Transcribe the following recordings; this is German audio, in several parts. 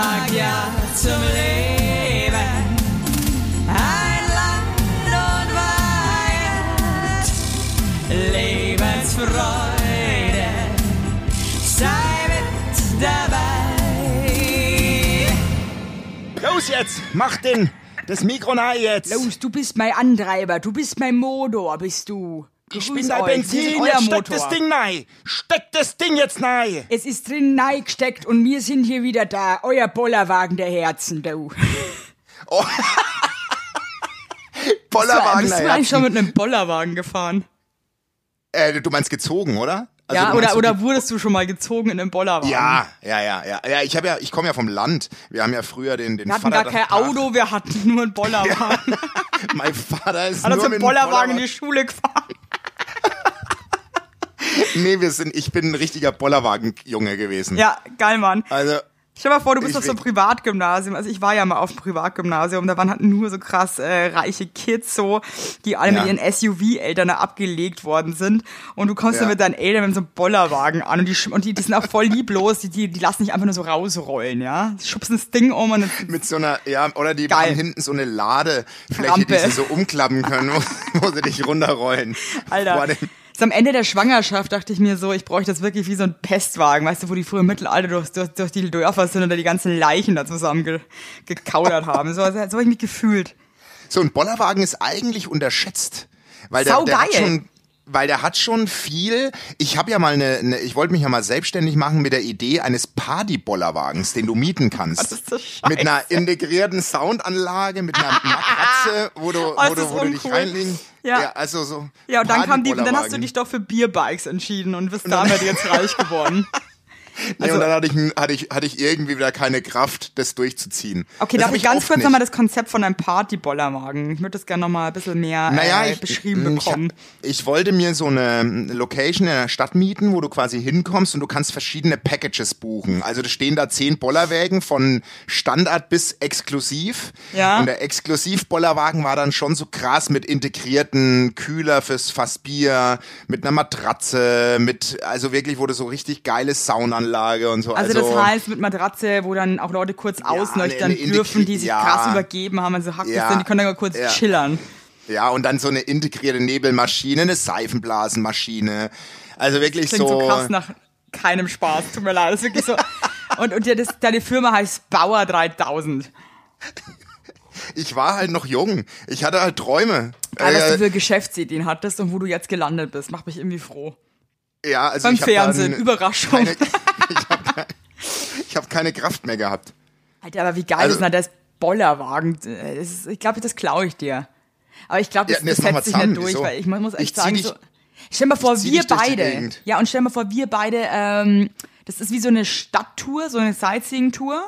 sag ja zum Leben. Ein Land und Wahrheit, Lebensfreude, sei mit dabei. Los jetzt, mach den, das Mikro nahe jetzt. Los, du bist mein Antreiber, du bist mein Motor, bist du. Ich bin euch, Benzin, jetzt euer steck Motor. das Ding nahe. Steck das Ding jetzt nahe. Es ist drin gesteckt und wir sind hier wieder da, euer Bollerwagen der Herzen, du. Bollerwagen, Bist du naja. eigentlich schon mit einem Bollerwagen gefahren? Äh, du meinst gezogen, oder? Also ja, du oder, oder wurdest du schon mal gezogen in einem Bollerwagen? Ja, ja, ja, ja. Ja, ich habe ja, ich komme ja vom Land. Wir haben ja früher den, den Wir hatten Vater gar kein Auto, wir hatten nur einen Bollerwagen. Mein Vater ist Hat uns nur im mit dem Bollerwagen in die Schule gefahren. Nee, wir sind, ich bin ein richtiger Bollerwagen-Junge gewesen. Ja, geil, Mann. Also, Stell dir mal vor, du bist Ich auf so einem Privatgymnasium. Also ich war ja mal auf dem Privatgymnasium, da waren halt nur so krass äh, reiche Kids so, die alle Ja. mit ihren SUV-Eltern abgelegt worden sind. Und du kommst Ja. dann mit deinen Eltern mit so einem Bollerwagen an und die, und die, die sind auch voll lieblos, die, die, die lassen nicht einfach nur so rausrollen, ja. Die schubsen das Ding um und dann mit so einer, ja, oder die Geil. haben hinten so eine Ladefläche, Rampe. die sie so umklappen können, wo, wo sie dich runterrollen. Alter. Boah, den- So am Ende der Schwangerschaft dachte ich mir so, ich bräuchte das wirklich wie so ein Pestwagen, weißt du, wo die früher im Mittelalter durch, durch, durch die Dörfer sind und da die ganzen Leichen da zusammen ge, gekaudert haben. So, so habe ich mich gefühlt. So ein Bollerwagen ist eigentlich unterschätzt, weil der, der hat schon weil der hat schon viel. Ich habe ja mal eine, eine ich wollte mich ja mal selbstständig machen mit der Idee eines Party-Bollerwagens, den du mieten kannst. Das ist so mit einer integrierten Soundanlage, mit einer Matratze, wo du, Oh, wo du, wo du dich reinlegen. Ja. also so. Ja, und dann kam die, dann hast du dich doch für Bierbikes entschieden und bist damit jetzt reich geworden. Nee, also- und dann hatte ich, hatte, ich, hatte ich irgendwie wieder keine Kraft, das durchzuziehen. Okay, das darf ich ganz kurz nochmal das Konzept von einem Party-Bollerwagen? Ich würde das gerne nochmal ein bisschen mehr Naja, äh, ich, beschrieben ich, bekommen. ich wollte mir so eine Location in der Stadt mieten, wo du quasi hinkommst und du kannst verschiedene Packages buchen. Also da stehen da zehn Bollerwägen von Standard bis exklusiv. Ja. Und der Exklusiv-Bollerwagen war dann schon so krass mit integrierten Kühler fürs Fassbier, mit einer Matratze, mit, also wirklich wurde so richtig geile Soundanlage und so. Also, das heißt mit Matratze, wo dann auch Leute kurz eine- eine dürfen, die sich ja. krass übergeben haben, also Hackes Ja. sind, die können dann mal kurz Ja. chillern. Ja, und dann so eine integrierte Nebelmaschine, eine Seifenblasenmaschine. Also wirklich Klingt so, so. krass nach keinem Spaß, tut mir leid. Das ist wirklich so. Und, und ja, das, deine Firma heißt Bauer 3000. ich war halt noch jung. Ich hatte halt Träume. Was Äh, du für Geschäftsideen hattest und wo du jetzt gelandet bist. Macht mich irgendwie froh. ja, also Beim Fernsehen, dann Überraschung. Keine, ich habe keine, ich hab keine Kraft mehr gehabt. Alter, aber wie geil Also- ist denn das Bollerwagen? Das ist, ich glaube, das klaue ich dir. Aber ich glaube, das, Ja, das wir setzt sich nicht durch, Wieso? weil ich mu- muss echt Ich sagen, dich- so, stell mal vor, wir beide. Ja, und stell dir mal vor, wir beide, ähm, das ist wie so eine Stadttour, so eine Sightseeing-Tour.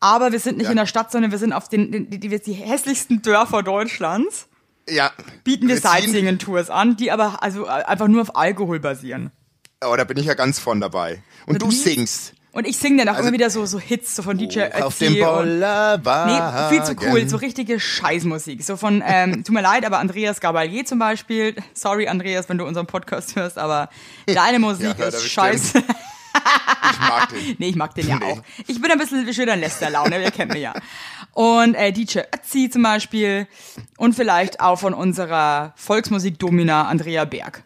Aber wir sind nicht Ja. in der Stadt, sondern wir sind auf den, den die, die, die hässlichsten Dörfer Deutschlands. Ja. Bieten wir ziehen- Sightseeing-Tours an, die aber also äh, einfach nur auf Alkohol basieren. Oh, da bin ich ja ganz von dabei. Und du wie? singst. Und ich singe dann auch Also- immer wieder so, so Hits, so von DJ Auf Ötzi dem und Nee, Bollerwagen. viel zu cool. So richtige Scheißmusik. So von, ähm, tut mir leid, aber Andreas Gabalier zum Beispiel. Sorry, Andreas, wenn du unseren Podcast hörst, aber deine Musik Ja, ist scheiße. Ich mag den. nee, ich mag den ja Nee. auch. Ich bin ein bisschen schöner in Lästerlaune, ihr kennt mich ja. Und äh, DJ Ötzi zum Beispiel. Und vielleicht auch von unserer Volksmusik-Domina Andrea Berg.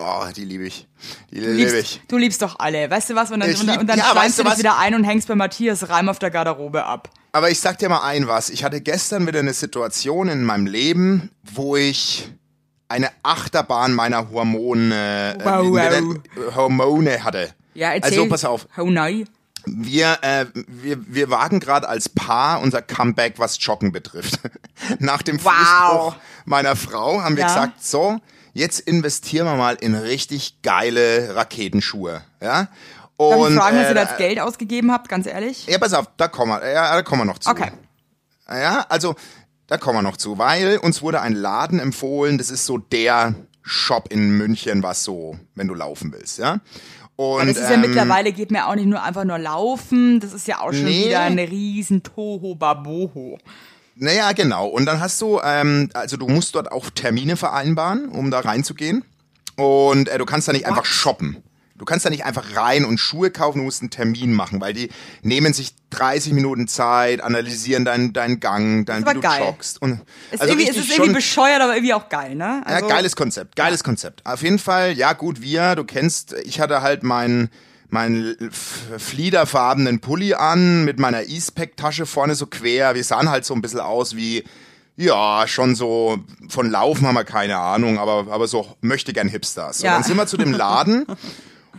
Oh, die liebe ich. Die Du liebe liebst, ich. du liebst doch alle. Weißt du was? Und dann, Ich und, dann- lieb- und dann ja, weißt du dich was? wieder ein und hängst bei Matthias Reim auf der Garderobe ab. Aber ich sag dir mal ein was. Ich hatte gestern wieder eine Situation in meinem Leben, wo ich eine Achterbahn meiner Hormone, äh, Wow, wow. Hormone hatte. Ja, erzähl. Also pass auf. Oh nein. Wir, äh, wir, wir wagen gerade als Paar unser Comeback, was Joggen betrifft. Nach dem Wow. Fußbruch meiner Frau haben wir Ja. gesagt, so, jetzt investieren wir mal in richtig geile Raketenschuhe. Ja? Darf Und, ich fragen, was äh, ihr da als Geld ausgegeben habt, ganz ehrlich? Ja, pass auf, da kommen wir, ja, da kommen wir noch zu. Okay. Ja, also da kommen wir noch zu, weil uns wurde ein Laden empfohlen, das ist so der Shop in München, was so, wenn du laufen willst, ja. Und, Das ist ja ähm, mittlerweile geht mir auch nicht nur einfach nur laufen, das ist ja auch schon Nee. wieder ein riesen Toho Baboho. Naja, genau. Und dann hast du, ähm, also du musst dort auch Termine vereinbaren, um da reinzugehen. Und äh, du kannst da nicht einfach shoppen. Du kannst da nicht einfach rein und Schuhe kaufen, du musst einen Termin machen, weil die nehmen sich 30 Minuten Zeit, analysieren deinen, deinen Gang, dein, aber wie du geil. joggst. Und, Ist also irgendwie, es ist irgendwie bescheuert, aber irgendwie auch geil, ne? ja, Also, geiles Konzept, geiles Konzept. Auf jeden Fall, ja gut, wir, du kennst, ich hatte halt meinen meinen fliederfarbenen Pulli an mit meiner Eastpack-Tasche vorne so quer. Wir sahen halt so ein bisschen aus wie, ja, schon so, von Laufen haben wir keine Ahnung, aber, aber so möchte gern Hipsters. Ja. Und dann sind wir zu dem Laden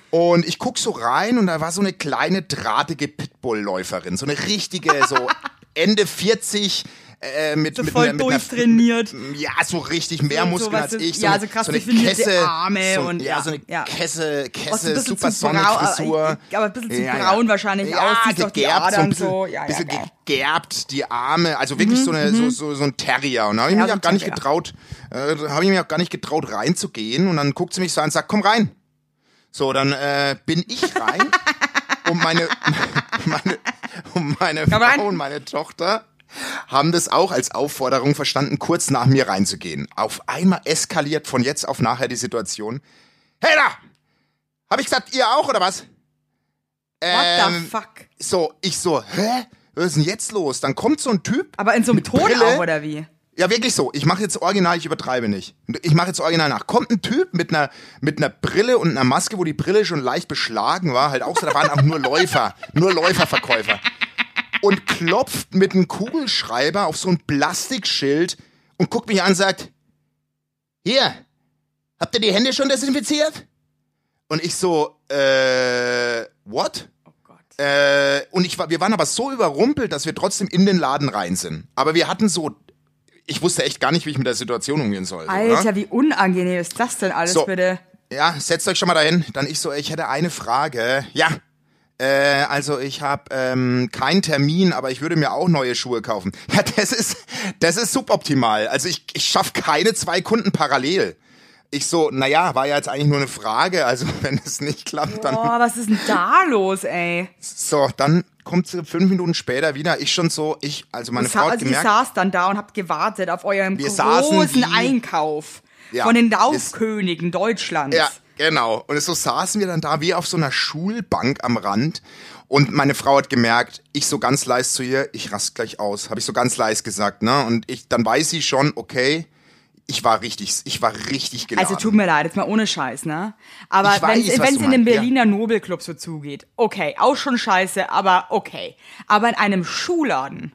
und ich guck so rein und da war so eine kleine drahtige Pitbull-Läuferin, so eine richtige, so Ende 40, äh, mit, So mit, voll einer- mit einer- durchtrainiert. ja, so richtig mehr so Muskeln als ich. So ja, so krass so eine Kesse, Arme so, und- ja, ja, so eine ja. Kesse, Kesse, bisschen super zu braun, Sonnenfrisur. aber ein bisschen zu braun wahrscheinlich ja, aus, gegerbt, so ein bisschen, so. Ja, ja, bisschen. Mhm, gegerbt, die Arme, also wirklich so, eine, so, so, so ein Terrier. Und da habe ich Ja, mich auch gar nicht getraut, äh, habe ich mich auch gar nicht getraut reinzugehen. Und dann guckt sie mich so an und sagt, komm rein. So, dann äh, bin ich rein und meine, meine, und meine. Frau und meine Tochter haben das auch als Aufforderung verstanden, kurz nach mir reinzugehen. Auf einmal eskaliert von jetzt auf nachher die Situation. Hey da! Hab ich gesagt, ihr auch oder was? What the Ähm, fuck? So, ich so, hä? Was ist denn jetzt los? Dann kommt so ein Typ. Aber in so einem Ton Brille. auch, oder wie? Ja, wirklich so. Ich mache jetzt original, ich übertreibe nicht. Ich mache jetzt original nach. Kommt ein Typ mit einer, mit einer Brille und einer Maske, wo die Brille schon leicht beschlagen war, halt auch so, da waren auch nur Läufer, nur Läuferverkäufer. Und klopft mit einem Kugelschreiber auf so ein Plastikschild und guckt mich an und sagt, hier, habt ihr die Hände schon desinfiziert? Und ich so, äh, what? Oh Gott. Äh, und ich war, wir waren aber so überrumpelt, dass wir trotzdem in den Laden rein sind. Aber wir hatten so, ich wusste echt gar nicht, wie ich mit der Situation umgehen soll. so, Alter, ne? wie unangenehm ist das denn alles So. bitte? Ja, setzt euch schon mal dahin. Dann ich so, ich hätte eine Frage. Ja, äh, also ich habe ähm, keinen Termin, aber ich würde mir auch neue Schuhe kaufen. Ja, das ist, das ist suboptimal. Also ich, ich schaffe keine zwei Kunden parallel. Ich so, naja, war ja jetzt eigentlich nur eine Frage. Also wenn es nicht klappt, dann Boah, was ist denn da los, ey? So, dann kommt sie fünf Minuten später wieder. Ich schon so, ich, also meine Sa Frau hat also ihr gemerkt, saß dann da und habt gewartet auf saßen großen Einkauf Ja, von den Laufkönigen Deutschlands. ja, genau. Und so saßen wir dann da wie auf so einer Schulbank am Rand. Und meine Frau hat gemerkt, ich so ganz leise zu ihr, ich rast gleich aus, habe ich so ganz leise gesagt, ne? Und ich, dann weiß sie schon, okay, ich war richtig, ich war richtig geladen. Also tut mir leid, jetzt mal ohne Scheiß, ne? Aber wenn es in dem meinst, ja. Berliner Nobelclub so zugeht, okay, auch schon scheiße, aber okay. Aber in einem Schuhladen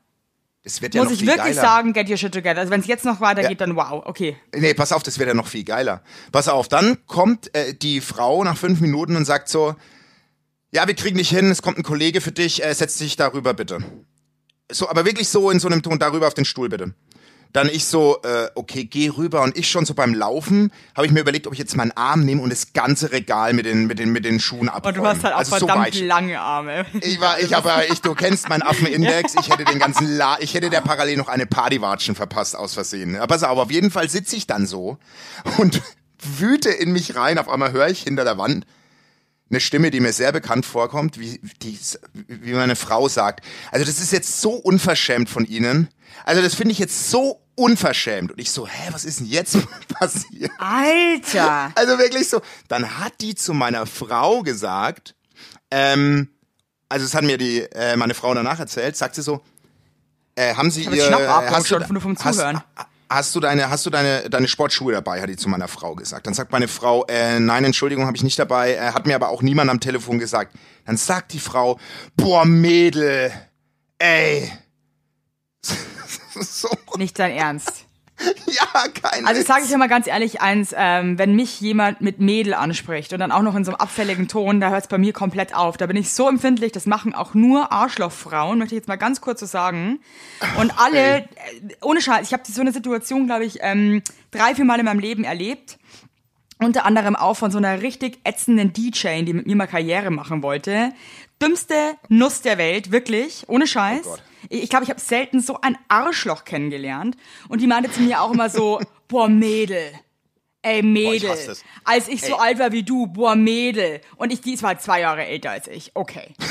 das wird ja muss noch ich viel wirklich geiler. sagen, get your shit together. Also wenn es jetzt noch weitergeht, dann wow, okay. Nee, pass auf, das wird ja noch viel geiler. Pass auf, dann kommt äh, die Frau nach fünf Minuten und sagt so, ja, wir kriegen dich hin, es kommt ein Kollege für dich, äh, setz dich darüber bitte. So, aber wirklich so in so einem Ton, darüber auf den Stuhl bitte. Dann ich so, äh, okay, geh rüber und ich schon so beim Laufen habe ich mir überlegt, ob ich jetzt meinen Arm nehme und das ganze Regal mit den mit den mit den Schuhen abräume. Und du hast halt auch also so verdammt weit. lange Arme. Ich war, ich habe, ich, du kennst meinen Affenindex. Ich hätte den ganzen, La ich hätte der parallel noch eine Partywatschen verpasst aus Versehen. Ja, pass auf, auf jeden Fall sitze ich dann so und wüte in mich rein. Auf einmal höre ich hinter der Wand eine Stimme, die mir sehr bekannt vorkommt, wie, die, wie meine Frau sagt. Also das ist jetzt so unverschämt von Ihnen. Also das finde ich jetzt so unverschämt. Und ich so, hä, was ist denn jetzt passiert? Alter! Also wirklich so. Dann hat die zu meiner Frau gesagt, ähm, also es hat mir die äh, meine Frau danach erzählt, sagt sie so, äh, haben Sie hab ihr Schnappatmung hast du, schon, hast, hast du deine hast du deine deine Sportschuhe dabei, hat die zu meiner Frau gesagt. Dann sagt meine Frau, äh, nein, Entschuldigung, habe ich nicht dabei, äh, hat mir aber auch niemand am Telefon gesagt. Dann sagt die Frau, boah Mädel, ey. so, Nicht dein Ernst. ja, kein Also sage ich dir mal ganz ehrlich eins, ähm, wenn mich jemand mit Mädel anspricht und dann auch noch in so einem abfälligen Ton, da hört es bei mir komplett auf. Da bin ich so empfindlich, das machen auch nur Arschlochfrauen, möchte ich jetzt mal ganz kurz so sagen. Und alle, äh, ohne Scheiß, ich habe so eine Situation, glaube ich, ähm, drei, vier Mal in meinem Leben erlebt. Unter anderem auch von so einer richtig ätzenden DJ, die mit mir mal Karriere machen wollte. Dümmste Nuss der Welt, wirklich, ohne Scheiß. Oh. Ich ich glaube, ich habe selten so ein Arschloch kennengelernt. Und die meinte zu mir auch immer so, boah, Mädel. Ey, Mädel. hasse das. als ich so Ey. alt war wie du, boah, Mädel. Und ich, die ist halt zwei Jahre älter als ich. Okay.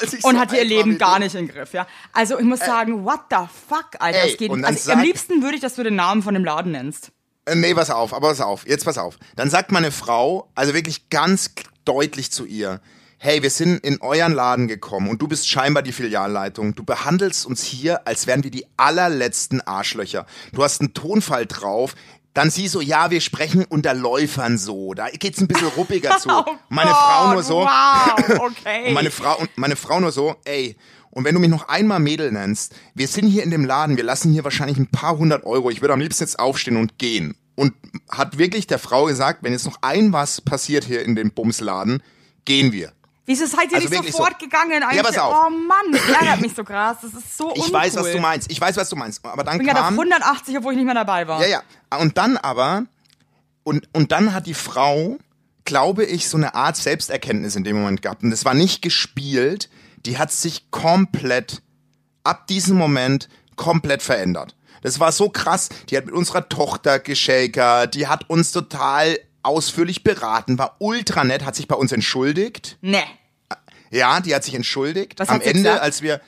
Ich Und so hat ihr Leben gar nicht im Griff, ja. Also ich muss sagen, what the fuck, Alter, Ey, Also am liebsten würde ich, dass du den Namen von dem Laden nennst. Äh, Nee, pass auf, aber pass auf, jetzt pass auf. Dann sagt meine Frau, also wirklich ganz deutlich zu ihr, hey, wir sind in euren Laden gekommen und du bist scheinbar die Filialleitung. Du behandelst uns hier, als wären wir die allerletzten Arschlöcher. Du hast einen Tonfall drauf. Dann sie so, ja, wir sprechen unter Läufern so. Da geht's ein bisschen ruppiger zu. Oh meine Gott, Frau nur so. Wow, okay. Und meine Frau und meine Frau nur so, ey, und wenn du mich noch einmal Mädel nennst, wir sind hier in dem Laden, wir lassen hier wahrscheinlich ein paar hundert Euro. Ich würde am liebsten jetzt aufstehen und gehen. Und hat wirklich der Frau gesagt, wenn jetzt noch ein was passiert hier in dem Bumsladen, gehen wir. Wieso seid ihr Also nicht sofort so. gegangen? Eigentlich? Ja, pass auf. Oh Mann, das ärgert mich so krass. Das ist so Ich uncool. weiß, was du meinst. Ich weiß, was du meinst. Aber dann Ich bin gerade auf kam 180, obwohl ich nicht mehr dabei war. Ja, ja. Und dann aber, und, und dann hat die Frau, glaube ich, so eine Art Selbsterkenntnis in dem Moment gehabt. Und das war nicht gespielt. Die hat sich komplett, ab diesem Moment, komplett verändert. Das war so krass. Die hat mit unserer Tochter geschakert. Die hat uns total ausführlich beraten, war ultra nett, hat sich bei uns entschuldigt. Nee. Ja, die hat sich entschuldigt. Was am hat sie Ende, gesagt? als wir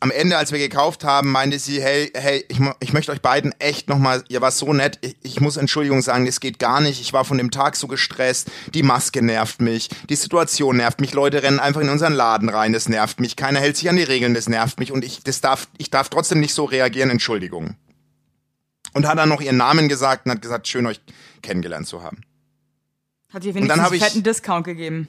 am Ende, als wir gekauft haben, meinte sie, hey, hey, ich, ich möchte euch beiden echt nochmal, ihr war so nett, ich, ich muss Entschuldigung sagen, das geht gar nicht. Ich war von dem Tag so gestresst, die Maske nervt mich, die Situation nervt mich, Leute rennen einfach in unseren Laden rein, das nervt mich, keiner hält sich an die Regeln, das nervt mich und ich, das darf, ich darf trotzdem nicht so reagieren, Entschuldigung. Und hat dann noch ihren Namen gesagt und hat gesagt, schön euch kennengelernt zu haben. Hat dann wenigstens einen fetten Discount gegeben.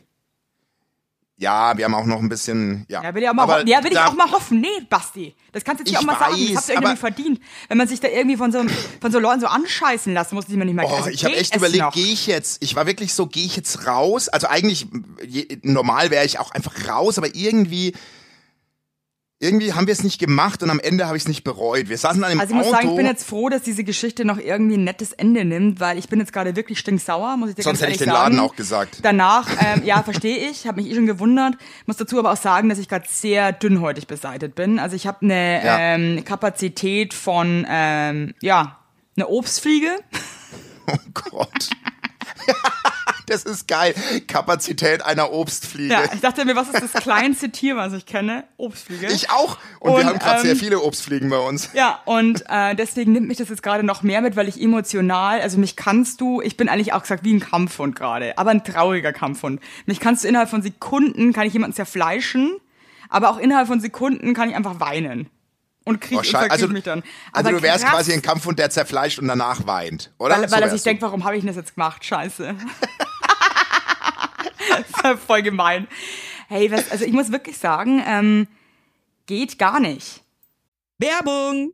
Ja, wir haben auch noch ein bisschen, ja. Ja, will ich auch mal, Aber ja, will ich auch mal hoffen. Nee, Basti. Das kannst du jetzt Ich auch mal sagen. Das weiß, habt ihr nämlich verdient. Wenn man sich da irgendwie von so, von so Leuten so anscheißen lassen muss, die man nicht mehr Oh, also ich habe echt überlegt, gehe ich jetzt, ich war wirklich so, gehe ich jetzt raus? Also eigentlich, normal wäre ich auch einfach raus, aber irgendwie, irgendwie haben wir es nicht gemacht und am Ende habe ich es nicht bereut. Wir saßen dann im Also ich muss Auto. sagen, ich bin jetzt froh, dass diese Geschichte noch irgendwie ein nettes Ende nimmt, weil ich bin jetzt gerade wirklich stinksauer, muss ich dir Sonst ganz hätte ich den Laden sagen. auch gesagt. Danach, ähm, ja, verstehe ich, habe mich eh schon gewundert. Muss dazu aber auch sagen, dass ich gerade sehr dünnhäutig beseitigt bin. Also ich habe eine Ja. ähm, Kapazität von, ähm, ja, eine Obstfliege. oh Gott. das ist geil. Kapazität einer Obstfliege. Ja, ich dachte mir, was ist das kleinste Tier, was ich kenne? Obstfliege. Ich auch. Und, wir Und, haben gerade sehr ähm, viele Obstfliegen bei uns. Ja, und äh, deswegen nimmt mich das jetzt gerade noch mehr mit, weil ich emotional, also mich kannst du, ich bin eigentlich auch gesagt wie ein Kampfhund gerade, aber ein trauriger Kampfhund. Mich kannst du innerhalb von Sekunden, kann ich jemanden zerfleischen, aber auch innerhalb von Sekunden kann ich einfach weinen. Und krieg, Oh, also, mich dann. also Aber du wärst krass, quasi ein Kampfhund, der zerfleischt und danach weint, oder? Weil, So weil er sich du. denkt, warum habe ich das jetzt gemacht? Scheiße. Voll gemein. Hey, was, also ich muss wirklich sagen, ähm, geht gar nicht. Werbung!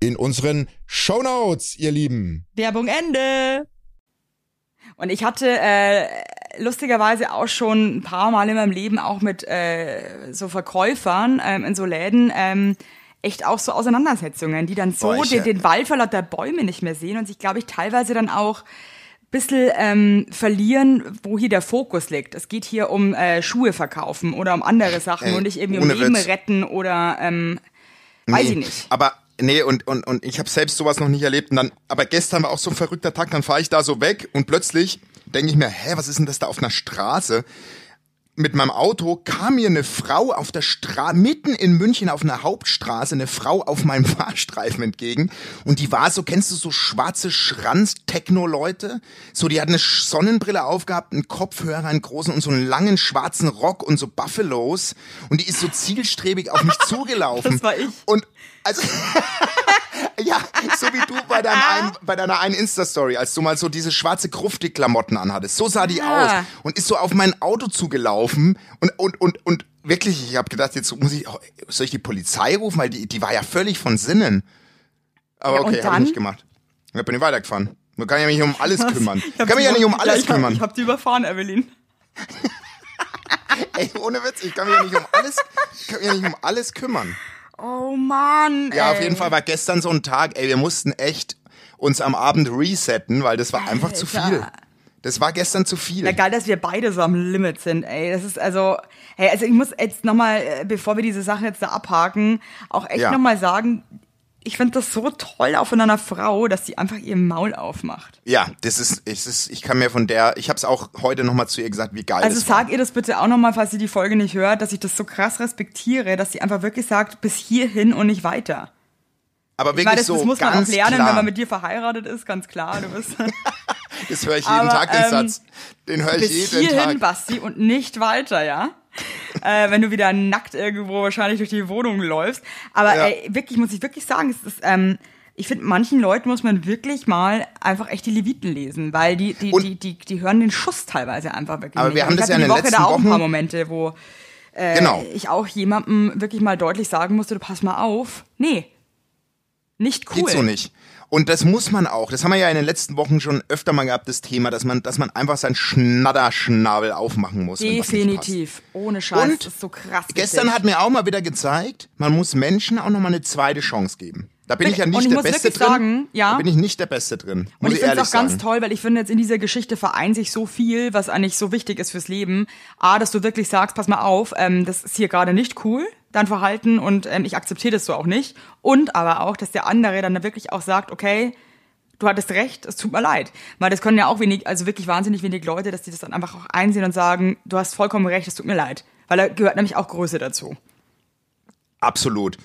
in unseren Shownotes, ihr Lieben. Werbung Ende. Und ich hatte äh, lustigerweise auch schon ein paar Mal in meinem Leben auch mit äh, so Verkäufern ähm, in so Läden ähm, echt auch so Auseinandersetzungen, die dann so Boah, ich, den, äh, den Wald vor lauter Bäume nicht mehr sehen und sich, glaube ich, teilweise dann auch bisschen ähm, verlieren, wo hier der Fokus liegt. Es geht hier um äh, Schuhe verkaufen oder um andere Sachen Ey, und nicht irgendwie um Leben Witz. retten oder ähm, weiß nee, ich nicht. Aber nee, und, und, und ich habe selbst sowas noch nicht erlebt. Und dann, aber gestern war auch so ein verrückter Tag, dann fahre ich da so weg und plötzlich denke ich mir, hä, was ist denn das da auf einer Straße? Mit meinem Auto kam mir eine Frau auf der Straße, mitten in München auf einer Hauptstraße, eine Frau auf meinem Fahrstreifen entgegen. Und die war so, kennst du so schwarze Schranz-Techno-Leute? So, die hat eine Sonnenbrille aufgehabt, einen Kopfhörer, einen großen und so einen langen schwarzen Rock und so Buffalos. Und die ist so zielstrebig auf mich zugelaufen. Das war ich. Und also ja, so wie du bei, deinem einen, bei deiner einen Insta-Story, als du mal so diese schwarze Kruftig-Klamotten anhattest. So sah die Ja. aus und ist so auf mein Auto zugelaufen und, und, und, und wirklich, ich habe gedacht, jetzt muss ich, soll ich die Polizei rufen, weil die, die war ja völlig von Sinnen. Aber Ja, okay, habe ich nicht gemacht. Ich bin ich weitergefahren. Man kann ja mich um alles kümmern. Ich kann mich ja nicht um alles ich hab, kümmern. Ich hab die überfahren, Evelyn. Ey, ohne Witz, ich kann mich ja nicht um alles, ich kann mich ja nicht um alles kümmern. Oh Mann. Ja, ey. auf jeden Fall war gestern so ein Tag, ey, wir mussten echt uns am Abend resetten, weil das war einfach zu Alter. viel. Das war gestern zu viel. Ja, geil, dass wir beide so am Limit sind, ey. Das ist also, hey, also ich muss jetzt nochmal, bevor wir diese Sache jetzt da abhaken, auch echt Ja. noch nochmal sagen, ich finde das so toll auch von einer Frau, dass sie einfach ihr Maul aufmacht. Ja, das ist, es ist, ich kann mir von der, ich habe es auch heute nochmal zu ihr gesagt, wie geil Also das war. sag ihr das bitte auch nochmal, falls sie die Folge nicht hört, dass ich das so krass respektiere, dass sie einfach wirklich sagt, bis hierhin und nicht weiter. Aber Ich wirklich meine, das, so das muss man auch lernen, klar. wenn man mit dir verheiratet ist, ganz klar. Du bist das höre ich jeden Aber, Tag, den ähm, Satz. Den höre ich bis jeden hierhin, Tag. Basti, und nicht weiter, ja? äh, wenn du wieder nackt irgendwo wahrscheinlich durch die Wohnung läufst. Aber Ja. ey, wirklich, muss ich wirklich sagen, es ist, ähm, ich finde, manchen Leuten muss man wirklich mal einfach echt die Leviten lesen, weil die, die, Und- die, die, die hören den Schuss teilweise einfach wirklich Aber nicht. wir haben ich das ja in den Woche letzten da auch ein paar Momente, wo äh, Genau. ich auch jemandem wirklich mal deutlich sagen musste, du pass mal auf. Nee. Nicht cool. Geht so nicht. Und das muss man auch. Das haben wir ja in den letzten Wochen schon öfter mal gehabt, das Thema, dass man, dass man einfach seinen Schnatterschnabel aufmachen muss. Definitiv. Ohne Scheiß. Und das ist so krass. Gestern hat mir auch mal wieder gezeigt, man muss Menschen auch noch mal eine zweite Chance geben. Da bin ich ja nicht ich der Beste drin. sagen, ja. Da bin ich nicht der Beste drin. Muss Und ich ich finde es auch ganz sagen. toll, weil ich finde jetzt in dieser Geschichte vereint sich so viel, was eigentlich so wichtig ist fürs Leben. A, dass du wirklich sagst, pass mal auf, ähm, das ist hier gerade nicht cool, dein Verhalten und ähm, ich akzeptiere das so auch nicht. Und aber auch, dass der andere dann wirklich auch sagt, okay, du hattest recht, es tut mir leid. Weil das können ja auch wenig, also wirklich wahnsinnig wenig Leute, dass die das dann einfach auch einsehen und sagen, du hast vollkommen recht, es tut mir leid. Weil da gehört nämlich auch Größe dazu. Absolut.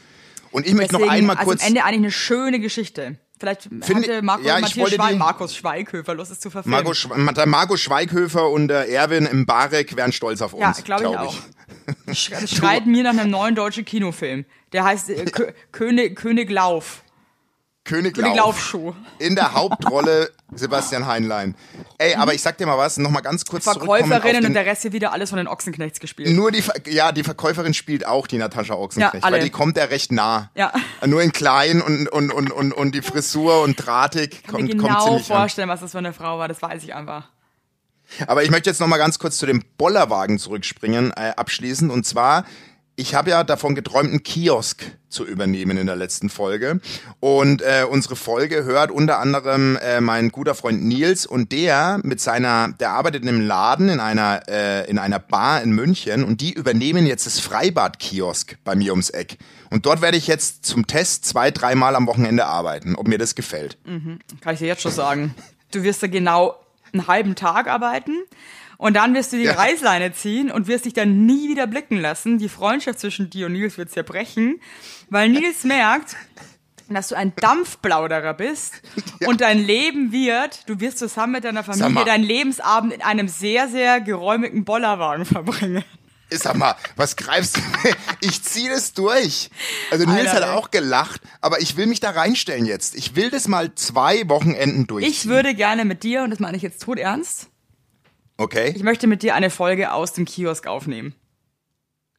Und ich möchte noch Deswegen, einmal also kurz. am Ende eigentlich eine schöne Geschichte. Vielleicht Finde- hatte Marco, ja, ich Matthias Schweig, die- Markus Schweighöfer Lust, es zu verfilmen. Der Marco Schweighöfer und der Erwin im Barek wären stolz auf uns. Ja, glaube ich glaub auch. Sch- Das schreit mir nach einem neuen deutschen Kinofilm. Der heißt äh, Kö König, König Lauf. König König Lauf. Laufschuh. In der Hauptrolle Sebastian Heinlein. Ey, aber ich sag dir mal was, noch mal ganz kurz Verkäuferinnen den, und der Rest hier wieder alles von den Ochsenknechts gespielt. Nur die, ja, die Verkäuferin spielt auch die Natascha Ochsenknecht, Ja, alle. weil die kommt ja recht nah. Ja. Nur in klein und, und, und, und, und die Frisur und drahtig Ich kann kommt, mir kommt genau ziemlich an. vorstellen, was das für eine Frau war. Das weiß ich einfach. Aber ich möchte jetzt noch mal ganz kurz zu dem Bollerwagen zurückspringen, äh, abschließend. Und zwar, ich habe ja davon geträumt, einen Kiosk zu übernehmen in der letzten Folge. Und äh, unsere Folge hört unter anderem äh, mein guter Freund Nils und der mit seiner, der arbeitet in einem Laden in einer äh, in einer Bar in München und die übernehmen jetzt das Freibad-Kiosk bei mir ums Eck. Und dort werde ich jetzt zum Test zwei, dreimal am Wochenende arbeiten, ob mir das gefällt. Kann ich dir jetzt schon sagen. Du wirst da genau einen halben Tag arbeiten und dann wirst du die Ja. Reißleine ziehen und wirst dich dann nie wieder blicken lassen. Die Freundschaft zwischen dir und Nils wird zerbrechen, weil Nils merkt, dass du ein Dampfplauderer bist und dein Leben wird, du wirst zusammen mit deiner Familie deinen Lebensabend in einem sehr, sehr geräumigen Bollerwagen verbringen. Sag mal, was greifst du? Ich ziehe das durch. Also Nils Alter, hat auch gelacht, aber ich will mich da reinstellen jetzt. Ich will das mal zwei Wochenenden durchziehen. Ich würde gerne mit dir, und das meine ich jetzt tot ernst, Okay? ich möchte mit dir eine Folge aus dem Kiosk aufnehmen.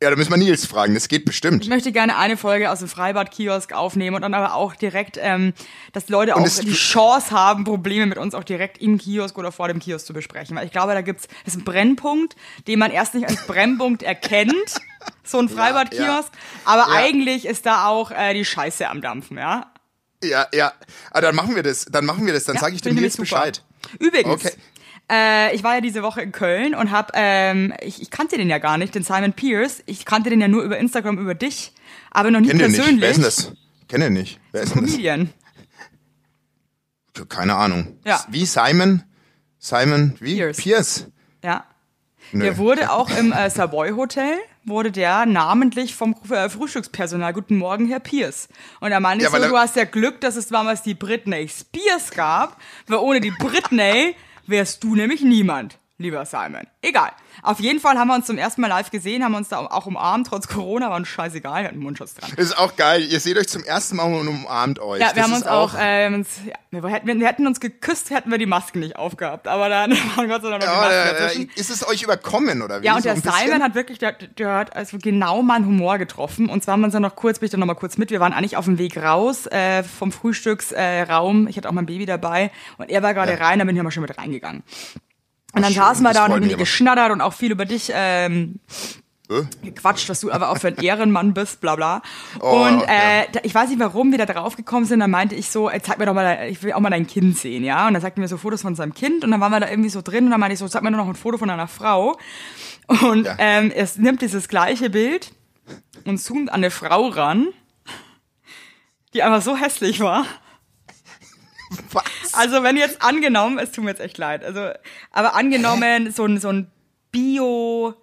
Ja, da müssen wir Nils fragen. Das geht Ich bestimmt. möchte gerne eine Folge aus dem Freibad-Kiosk aufnehmen und dann aber auch direkt, ähm, dass die Leute auch die Chance haben, Probleme mit uns auch direkt im Kiosk oder vor dem Kiosk zu besprechen. Weil ich glaube, da gibt's, das ist ein Brennpunkt, den man erst nicht als Brennpunkt erkennt, so ein Freibad-Kiosk, aber Ja. eigentlich ist da auch äh, die Scheiße am Dampfen, ja? Ja, ja. Ah, dann machen wir das. Dann machen wir das. Dann Ja, sage ich dem Nils. Bescheid. Übrigens, Okay. Äh, ich war ja diese Woche in Köln und hab, ähm, ich, ich kannte den ja gar nicht, den Simon Pierce. Ich kannte den ja nur über Instagram, über dich, aber noch nie Kennt ihr persönlich. nicht? Wer ist denn das? Kenne nicht. Wer ist denn das? Comedian. Keine Ahnung. Ja. Wie Simon? Simon, wie? Pierce. Pierce. Ja. Nö. Der wurde auch im äh, Savoy Hotel, wurde der namentlich vom äh, Frühstückspersonal, guten Morgen, Herr Pierce. Und er meinte Ja, so, du hast ja Glück, dass es damals die Britney Spears gab, weil ohne die Britney wärst du nämlich niemand, lieber Simon. Egal. Auf jeden Fall haben wir uns zum ersten Mal live gesehen, haben uns da auch umarmt, trotz Corona, war uns scheißegal, wir hatten Mundschutz dran. Ist auch geil. Ihr seht euch zum ersten Mal und umarmt euch. Ja, wir Das haben uns auch, äh, uns, ja, wir, hätten, wir hätten uns geküsst, hätten wir die Masken nicht aufgehabt. Aber dann waren Gott sei Dank noch die Ja, Masken äh, dazwischen. ist es euch überkommen oder wie? Ja, und So der ein bisschen? Simon hat wirklich, der, der hat also genau meinen Humor getroffen. Und zwar haben wir uns dann noch kurz, bin ich dann noch mal kurz mit. Wir waren eigentlich auf dem Weg raus äh, vom Frühstücksraum. Äh, ich hatte auch mein Baby dabei und er war gerade rein, da bin ich aber schon mit reingegangen. Und dann schön, saßen wir da und haben irgendwie aber. geschnattert und auch viel über dich ähm, Äh? gequatscht, dass du aber auch für ein Ehrenmann bist, bla bla. Oh, und ja. äh, da- ich weiß nicht, warum wir da drauf gekommen sind. Dann meinte ich so, ey, zeig mir doch mal, dein- ich will auch mal dein Kind sehen, ja. Und dann sagten wir so Fotos von seinem Kind und dann waren wir da irgendwie so drin und dann meinte ich so, sag mir nur noch ein Foto von deiner Frau. Und Ja. ähm, es nimmt dieses gleiche Bild und zoomt an eine Frau ran, die einfach so hässlich war. Was? Also wenn jetzt angenommen, es tut mir jetzt echt leid, also aber angenommen so ein so ein Bio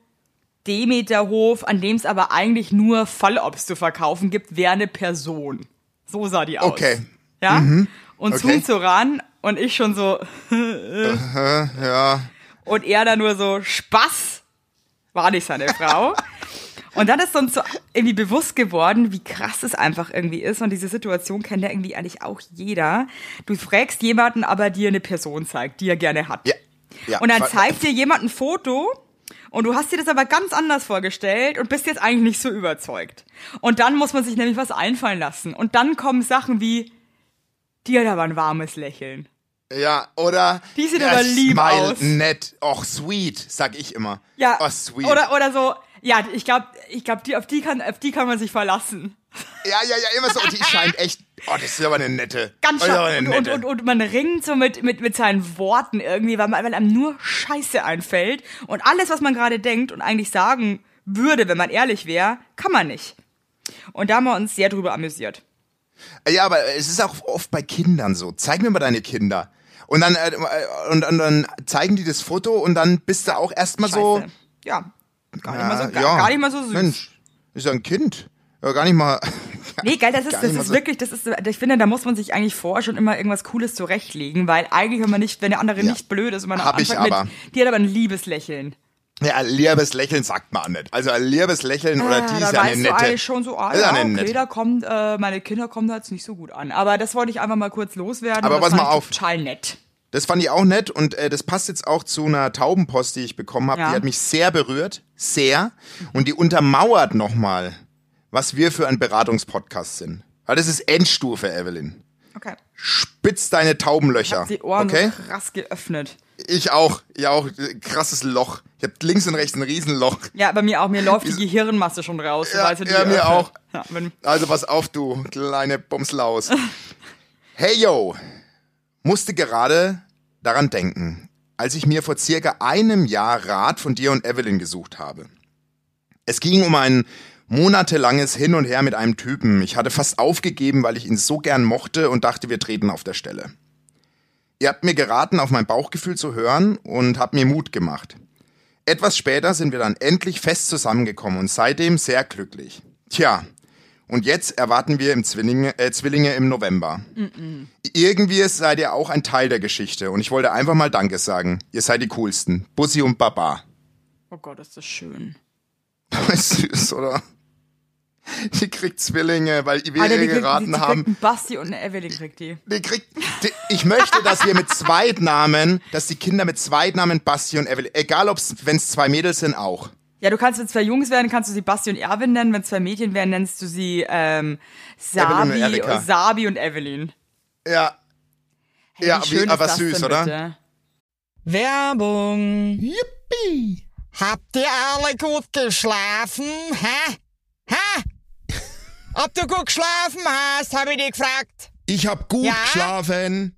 Demeterhof, an dem es aber eigentlich nur Fallobst zu verkaufen gibt, wäre eine Person. So sah die aus. Okay. Mhm. Ja? Und Okay. so ran und ich schon so Ja. und er dann nur so Spaß. War nicht seine Frau. Und dann ist uns so irgendwie bewusst geworden, wie krass es einfach irgendwie ist. Und diese Situation kennt ja irgendwie eigentlich auch jeder. Du fragst jemanden, aber dir eine Person zeigt, die er gerne hat. Ja. ja. Und dann zeigt dir jemand ein Foto und du hast dir das aber ganz anders vorgestellt und bist jetzt eigentlich nicht so überzeugt. Und dann muss man sich nämlich was einfallen lassen. Und dann kommen Sachen wie, die hat aber ein warmes Lächeln. Ja, oder. Die sieht ja, aber lieb Smile, aus. nett. Och, sweet, sag ich immer. Ja. Oh, sweet. Oder, oder so, ja, ich glaube, ich glaub, die, auf, die kann, auf die kann man sich verlassen. ja, ja, ja, immer so. Und die scheint echt. Oh, das ist aber eine nette. Ganz schön. Und, und, nette. und, und man ringt so mit, mit, mit seinen Worten irgendwie, weil, man, weil einem nur Scheiße einfällt. Und alles, was man gerade denkt und eigentlich sagen würde, wenn man ehrlich wäre, kann man nicht. Und da haben wir uns sehr drüber amüsiert. Ja, aber es ist auch oft bei Kindern so. Zeig mir mal deine Kinder. Und dann, äh, und, und dann zeigen die das Foto und dann bist du auch erstmal so. Ja. Gar nicht, mal so, gar, ja, gar nicht mal so süß. Mensch, ist ja ein Kind. Ja, gar nicht mal. Nee, geil, das ist, das ist so- wirklich, das ist, ich finde, da muss man sich eigentlich vorher schon immer irgendwas Cooles zurechtlegen, weil eigentlich, wenn man nicht, wenn der andere Ja. nicht blöd ist und man Hab ich aber. mit, die hat aber ein liebes Lächeln. Ja, ein liebes Lächeln sagt man auch nicht. Also ein liebes Lächeln oder die Ah, ist ja eine weißt du nette. eigentlich schon so, ah, ist ja okay, nette. da kommt, äh, meine Kinder kommen da jetzt nicht so gut an. Aber das wollte ich einfach mal kurz loswerden. Aber pass mal auf. Total nett. Das fand ich auch nett und äh, das passt jetzt auch zu einer Taubenpost, die ich bekommen habe. Ja. Die hat mich sehr berührt, sehr. Und die untermauert nochmal, was wir für ein Beratungspodcast sind. Weil das ist Endstufe, Evelyn. Okay. Spitz deine Taubenlöcher. Die Ohren okay? so krass geöffnet. Ich auch. Ich auch. Krasses Loch. Ich hab links und rechts ein Riesenloch. Ja, bei mir auch. Mir läuft die Gehirnmasse schon raus. Ja, ja, mir auch. Ja, Also pass auf, du kleine Bumslaus. Hey yo, musste gerade daran denken, als ich mir vor circa einem Jahr Rat von dir und Evelyn gesucht habe. Es ging um ein monatelanges Hin und Her mit einem Typen. Ich hatte fast aufgegeben, weil ich ihn so gern mochte und dachte, wir treten auf der Stelle. Ihr habt mir geraten, auf mein Bauchgefühl zu hören und habt mir Mut gemacht. Etwas später sind wir dann endlich fest zusammengekommen und seitdem sehr glücklich. Tja, und jetzt erwarten wir im Zwillinge, äh, Zwillinge im November. Irgendwie seid ihr auch ein Teil der Geschichte und ich wollte einfach mal Danke sagen. Ihr seid die coolsten. Bussi und Baba. oh Gott, ist das schön. Ist süß, oder? Die kriegt Zwillinge, weil wir Alter, die kriegt, die, geraten die haben. kriegt Basti und eine Evelyn kriegt die. Die kriegt, die, ich möchte, dass wir mit Zweitnamen, dass die Kinder mit Zweitnamen Basti und Evelyn, egal wenn es zwei Mädels sind, auch. Ja, du kannst, wenn zwei Jungs werden, kannst du sie Basti und Erwin nennen. Wenn zwei Mädchen werden, nennst du sie ähm, Evelyn und Sabi. Sabi und Evelyn. Ja, Hey, Ja, wie aber ist das süß, denn oder? Bitte? Werbung. Yippie! Habt ihr alle gut geschlafen? Hä? Hä? Ob du gut geschlafen hast, habe ich dich gefragt. Ich hab gut Ja? geschlafen.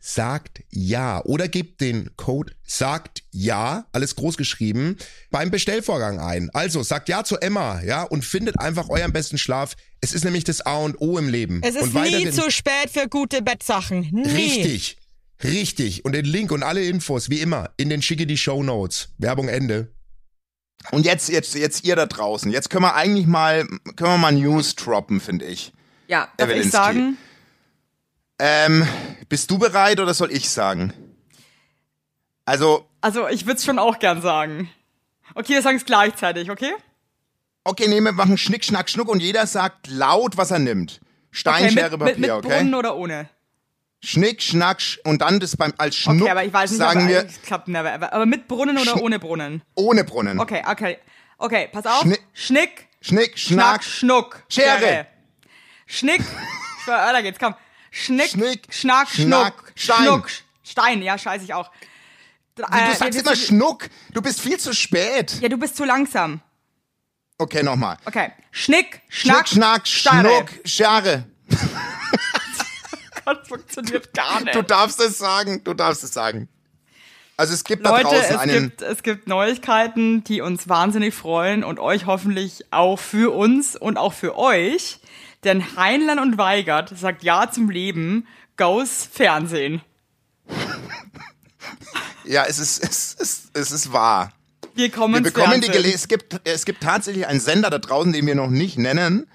sagt ja oder gebt den Code sagt ja, alles groß geschrieben, beim Bestellvorgang ein. Also sagt ja zu Emma, ja, und findet einfach euren besten Schlaf. Es ist nämlich das A und O im Leben. Es ist und nie zu spät für gute Bettsachen. Nie. Richtig. Richtig. Und den Link und alle Infos, wie immer, in den schicke die Show Notes. Werbung Ende. Und jetzt, jetzt, jetzt ihr da draußen. Jetzt können wir eigentlich mal, können wir mal News droppen, finde ich. Ja, darf ich Evelinski. sagen? Ähm, bist du bereit oder soll ich sagen? Also, Also, ich würde es schon auch gern sagen. Okay, wir sagen es gleichzeitig, okay? okay, nee, wir machen Schnick, Schnack, Schnuck und jeder sagt laut, was er nimmt. Stein, okay, Schere, mit, mit, Papier, mit okay? Brunnen oder ohne? Schnick, Schnack, Sch und dann das beim, als Schnuck Okay, aber ich weiß nicht, sagen wir klappt never ever. Aber mit Brunnen oder ohne Brunnen? ohne Brunnen. Okay, okay. Okay, pass auf. Schnick- Schnick, Schnick, Schnack, Schnack, Schnuck. Schere. Schnick. Ah, da geht's, komm. Schnick, Schnick, Schnack, Schnuck. Stein. Schnuck. Stein, ja, scheiße ich auch. Du sagst immer Schnuck. Du bist viel zu spät. Ja, du bist zu langsam. Okay, nochmal. Okay. Schnick, Schnack, Schnack, Schnack, Starre. Schnuck, Schere. Das funktioniert gar nicht. Du darfst es sagen, du darfst es sagen. Also es gibt da Leute, draußen es einen, gibt, es gibt Neuigkeiten, die uns wahnsinnig freuen und euch hoffentlich auch für uns und auch für euch. Denn Heinlein und Weigert sagt Ja zum Leben, goes Fernsehen. ja, es ist, es ist, es ist wahr. Wir kommen Wir bekommen die. Gele es gibt, es gibt tatsächlich einen Sender da draußen, den wir noch nicht nennen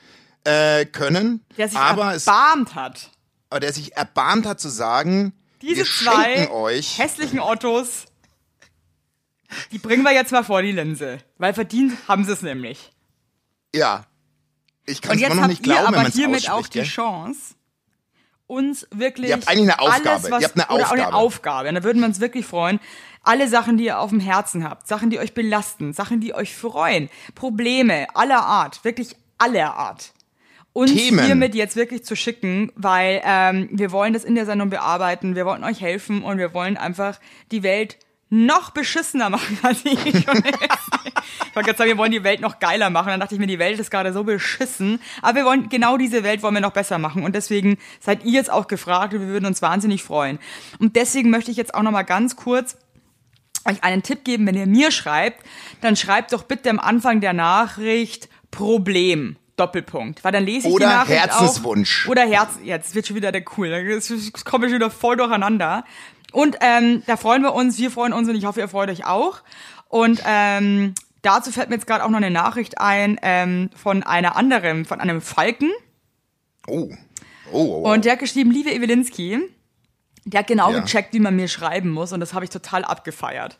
äh, können, der sich aber, es, erbarmt hat. aber der sich erbarmt hat zu sagen, Diese wir zwei euch hässlichen Ottos, die bringen wir jetzt mal vor die Linse. Weil verdient haben sie es nämlich. Ja. Ich kann es immer noch nicht glauben, wenn aber man es hiermit auch die gell? Chance, uns wirklich Ihr habt eigentlich eine Aufgabe. alles, was, Ihr habt eine oder auch eine Aufgabe. Aufgabe. Und da würden wir uns wirklich freuen. Alle Sachen, die ihr auf dem Herzen habt, Sachen, die euch belasten, Sachen, die euch freuen, Probleme aller Art, wirklich aller Art. Uns Themen. hiermit jetzt wirklich zu schicken, weil ähm, wir wollen das in der Sendung bearbeiten, wir wollen euch helfen und wir wollen einfach die Welt noch beschissener machen, als sie eh. Ich wollte gerade sagen, wir wollen die Welt noch geiler machen. Dann dachte ich mir, die Welt ist gerade so beschissen. Aber wir wollen, genau diese Welt wollen wir noch besser machen. Und deswegen seid ihr jetzt auch gefragt und wir würden uns wahnsinnig freuen. Und deswegen möchte ich jetzt auch noch mal ganz kurz euch einen Tipp geben, wenn ihr mir schreibt, dann schreibt doch bitte am Anfang der Nachricht Problem. Doppelpunkt. Weil dann lese ich Oder die Nachricht Herzenswunsch. Auch. Oder Herz. Jetzt wird schon wieder der cool. Jetzt komme ich wieder voll durcheinander. Und ähm, da freuen wir uns, wir freuen uns und ich hoffe, ihr freut euch auch. Und ähm, dazu fällt mir jetzt gerade auch noch eine Nachricht ein ähm, von einer anderen, von einem Falken. Oh. Oh, oh, oh. Und der hat geschrieben, liebe Evelinski, der hat genau Ja. gecheckt, wie man mir schreiben muss und das habe ich total abgefeiert.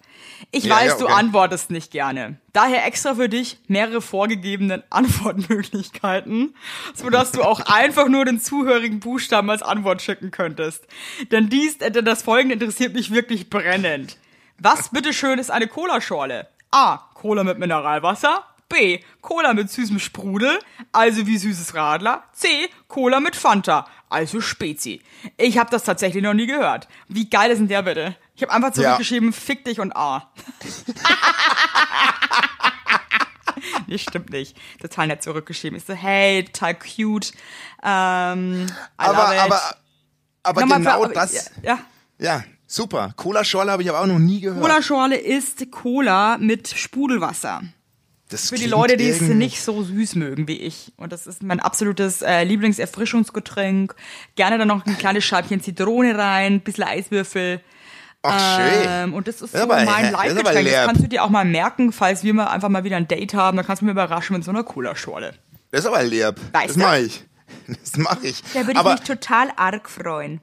Ich Ja, weiß, ja, du okay. antwortest nicht gerne. Daher extra für dich mehrere vorgegebene Antwortmöglichkeiten, sodass du auch einfach nur den zuhörigen Buchstaben als Antwort schicken könntest. Denn dies, äh, denn das folgende interessiert mich wirklich brennend. Was bitteschön ist eine Cola-Schorle? A. Cola mit Mineralwasser. B. Cola mit süßem Sprudel, also wie süßes Radler. C. Cola mit Fanta, also Spezi. Ich habe das tatsächlich noch nie gehört. Wie geil ist denn der bitte? Ich habe einfach zurückgeschrieben, fick dich und A. nee, stimmt nicht. Total nett zurückgeschrieben. Ich so, hey, total cute. Ähm, aber, aber, Aber Nochmal genau für- das, Ja, ja. ja, super. Cola-Schorle habe ich aber auch noch nie gehört. Cola-Schorle ist Cola mit Sprudelwasser. Das Für die Leute, die es nicht so süß mögen wie ich. Und das ist mein absolutes äh, Lieblingserfrischungsgetränk. Gerne dann noch ein kleines Scheibchen Zitrone rein, ein bisschen Eiswürfel. Ach, schön. Ähm, und das ist so aber- mein Leibgetränk. Das kannst du dir auch mal merken, falls wir mal einfach mal wieder ein Date haben. Dann kannst du mich überraschen mit so einer Cola-Schorle. Das ist aber lieb. Weißt das mache ich. Das mache ich. Da würde ich aber, mich total arg freuen.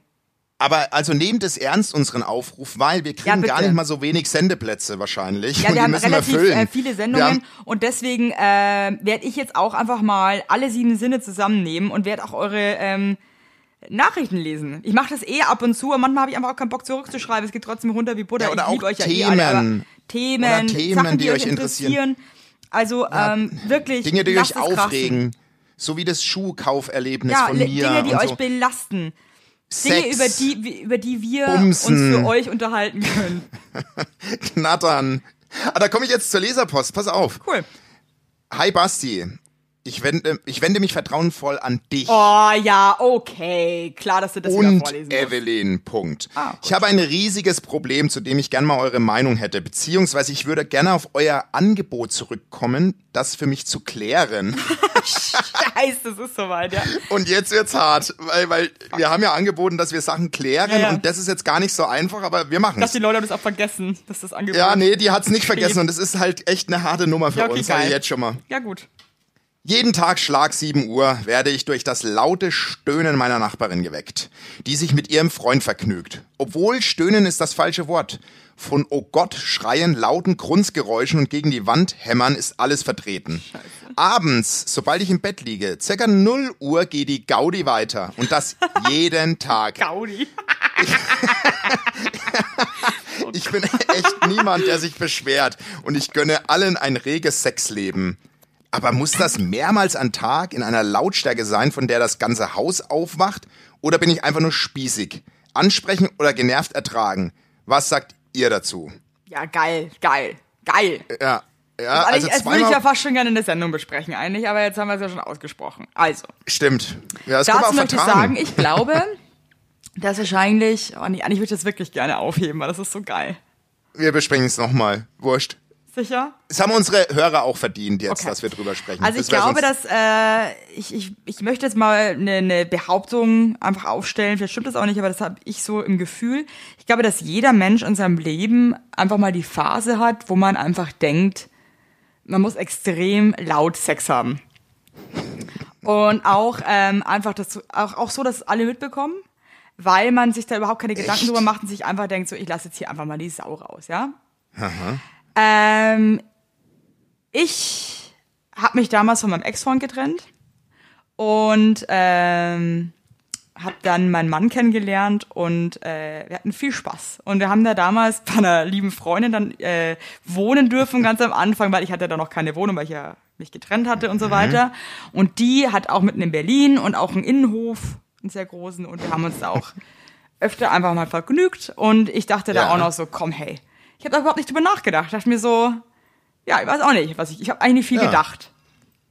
Aber also nehmt es ernst, unseren Aufruf, weil wir Ja, kriegen bitte. gar nicht mal so wenig Sendeplätze wahrscheinlich. Ja, Und wir haben relativ wir äh, viele Sendungen und deswegen äh, werde ich jetzt auch einfach mal alle sieben Sinne zusammennehmen und werde auch eure ähm, Nachrichten lesen. Ich mache das eh ab und zu, aber manchmal habe ich einfach auch keinen Bock zurückzuschreiben. Es geht trotzdem runter wie Butter. Ja, oder ich liebe auch euch ja eh alle, Themen. Themen, Themen, Sachen, die, die euch euch interessieren. Also ähm, wirklich Dinge, die euch es krachen. aufregen. So wie das Schuhkauferlebnis Ja, von mir. Dinge, die euch so. belasten. Dinge, Sex, über die, über die wir Bumsen. uns für euch unterhalten können. Knattern. Ah, da komme ich jetzt zur Leserpost. Pass auf. Cool. Hi Basti. Ich wende, ich wende mich vertrauensvoll an dich. Oh ja, okay. Klar, dass du das wieder und vorlesen musst. Evelyn. Punkt. Ah, ich habe ein riesiges Problem, zu dem ich gern mal eure Meinung hätte, beziehungsweise ich würde gerne auf euer Angebot zurückkommen, das für mich zu klären. Scheiße, das ist soweit, ja. Und jetzt wird's hart, weil, weil wir haben ja angeboten, dass wir Sachen klären Ja, ja. und das ist jetzt gar nicht so einfach, aber wir machen Dass es. die Leute das auch vergessen, dass das Angebot. Ja, nee, die hat's nicht vergessen und es ist halt echt eine harte Nummer für Ja, okay, uns, sag ich geil. jetzt schon mal. Ja, gut. Jeden Tag Schlag 7 Uhr werde ich durch das laute Stöhnen meiner Nachbarin geweckt, die sich mit ihrem Freund vergnügt. Obwohl Stöhnen ist das falsche Wort. Von Oh Gott schreien, lauten Grunzgeräuschen und gegen die Wand hämmern ist alles vertreten. Abends, sobald ich im Bett liege, circa 0 Uhr geht die Gaudi weiter. Und das jeden Tag. Gaudi. Ich bin echt niemand, der sich beschwert. Und ich gönne allen ein reges Sexleben. Aber muss das mehrmals am Tag in einer Lautstärke sein, von der das ganze Haus aufwacht? Oder bin ich einfach nur spießig? Ansprechen oder genervt ertragen? Was sagt ihr dazu? Ja, geil, geil, geil. Ja, ja Also, also das würde ich ja fast schon gerne in der Sendung besprechen eigentlich, aber jetzt haben wir es ja schon ausgesprochen. Also, stimmt. Ja, das dazu möchte ich sagen, ich glaube, dass wahrscheinlich, oh nee, eigentlich würde ich das wirklich gerne aufheben, weil das ist so geil. Wir besprechen es nochmal. Wurscht. Sicher? Das haben unsere Hörer auch verdient jetzt, Okay. dass wir drüber sprechen. Also ich Das glaube, dass äh, ich, ich, ich möchte jetzt mal eine, eine Behauptung einfach aufstellen. Vielleicht stimmt das auch nicht, aber das habe ich so im Gefühl. Ich glaube, dass jeder Mensch in seinem Leben einfach mal die Phase hat, wo man einfach denkt, man muss extrem laut Sex haben. Und auch ähm, einfach das auch, auch so, dass alle mitbekommen, weil man sich da überhaupt keine Gedanken drüber macht und sich einfach denkt, so ich lasse jetzt hier einfach mal die Sau raus, ja? Ähm, ich habe mich damals von meinem Ex-Freund getrennt und ähm, habe dann meinen Mann kennengelernt und äh, wir hatten viel Spaß. Und wir haben da damals bei einer lieben Freundin dann äh, wohnen dürfen, ganz am Anfang, weil ich hatte da noch keine Wohnung, weil ich ja mich getrennt hatte und so weiter. Und die hat auch mitten in Berlin und auch einen Innenhof, einen sehr großen. Und wir haben uns da auch öfter einfach mal vergnügt. Und ich dachte da Ja. auch noch so, komm, hey. Ich habe da überhaupt nicht drüber nachgedacht. Ich dachte mir so, ja, ich weiß auch nicht, was ich, ich habe eigentlich viel Ja. gedacht.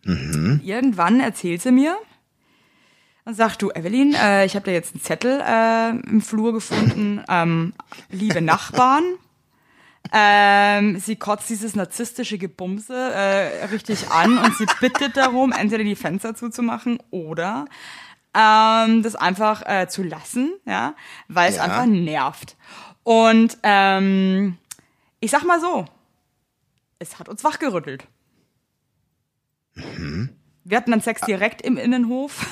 Irgendwann erzählt sie mir und sagt, du Evelyn, äh, ich habe da jetzt einen Zettel äh, im Flur gefunden, ähm, liebe Nachbarn. Ähm, sie kotzt dieses narzisstische Gebumse äh, richtig an und sie bittet darum, entweder die Fenster zuzumachen oder ähm, das einfach äh, zu lassen, ja, weil es Ja. einfach nervt. Und ähm, ich sag mal so, es hat uns wachgerüttelt. Wir hatten dann Sex direkt im Innenhof.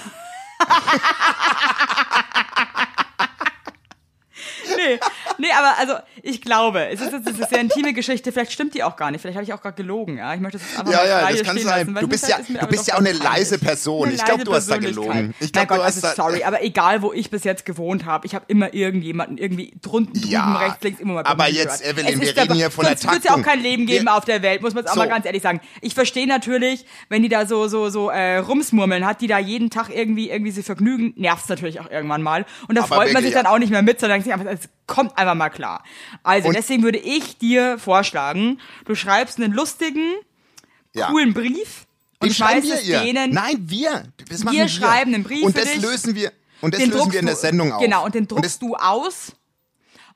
nee, nee, aber also ich glaube, es ist jetzt eine sehr intime Geschichte, vielleicht stimmt die auch gar nicht, vielleicht habe ich auch gerade gelogen, ja. Ich möchte das einfach Ja, ja, das kann sein. lassen, Du bist ja- ist du bist ja auch eine leise Person. Eine Ich glaub, leise du hast da gelogen. Ich mein glaub, du hast also da- sorry, aber egal, wo ich bis jetzt gewohnt habe, ich habe immer irgendjemanden irgendwie drunten, drüben, Ja, rechts, links, immer mal aber jetzt, gehört. Evelyn, Es wir ist reden hier von der sonst wird's ja auch Taktung. kein Leben geben Wir- auf der Welt, muss man jetzt auch So. mal ganz ehrlich sagen. Ich verstehe natürlich, wenn die da so so so äh, rumsmurmeln hat, die da jeden Tag irgendwie irgendwie sie vergnügen, nervt's natürlich auch irgendwann mal und da Aber freut man sich dann auch nicht mehr mit, sondern denkt sich einfach, es kommt einfach mal klar. Also Und- deswegen würde ich dir vorschlagen, du schreibst einen lustigen, Ja. coolen Brief und wir es ihr. denen Nein, wir. Wir schreiben einen Brief Und das dich. lösen wir. Und das den lösen wir in der du- Sendung auf. Genau, und den Und druckst du aus